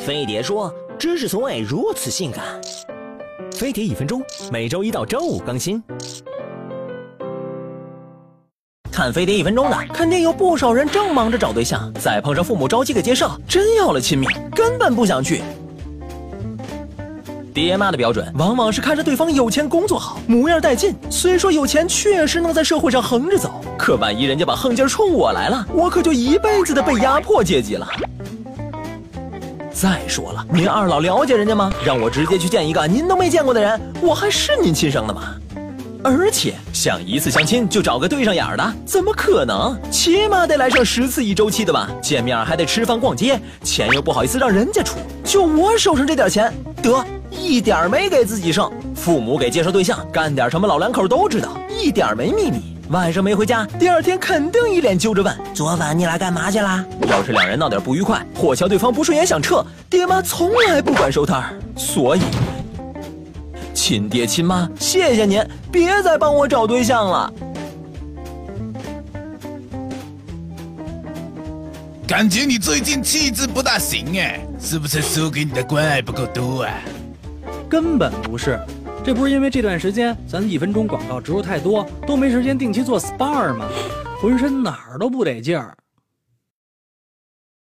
飞碟说：“知识从未如此性感。”飞碟一分钟，每周一到周五更新。看飞碟一分钟的，肯定有不少人正忙着找对象，再碰上父母着急给介绍，真要了亲命，根本不想去。爹妈的标准往往是看着对方有钱、工作好、模样带劲。虽说有钱确实能在社会上横着走，可万一人家把横劲冲我来了，我可就一辈子的被压迫阶级了。再说了，您二老了解人家吗？让我直接去见一个您都没见过的人，我还是您亲生的吗？而且想一次相亲就找个对上眼的，怎么可能？起码得来上十次一周期的吧？见面还得吃饭逛街，钱又不好意思让人家出，就我手上这点钱，得一点没给自己剩。父母给介绍对象，干点什么老两口都知道，一点没秘密。晚上没回家，第二天肯定一脸揪着问：昨晚你俩干嘛去啦？要是两人闹点不愉快，或瞧对方不顺眼想撤，爹妈从来不管收摊儿。所以。亲爹亲妈，谢谢您，别再帮我找对象了。感觉你最近气质不大行哎，是不是输给你的关爱不够多啊？根本不是，这不是因为这段时间咱一分钟广告植入太多，都没时间定期做 SPA 吗？浑身哪儿都不得劲儿，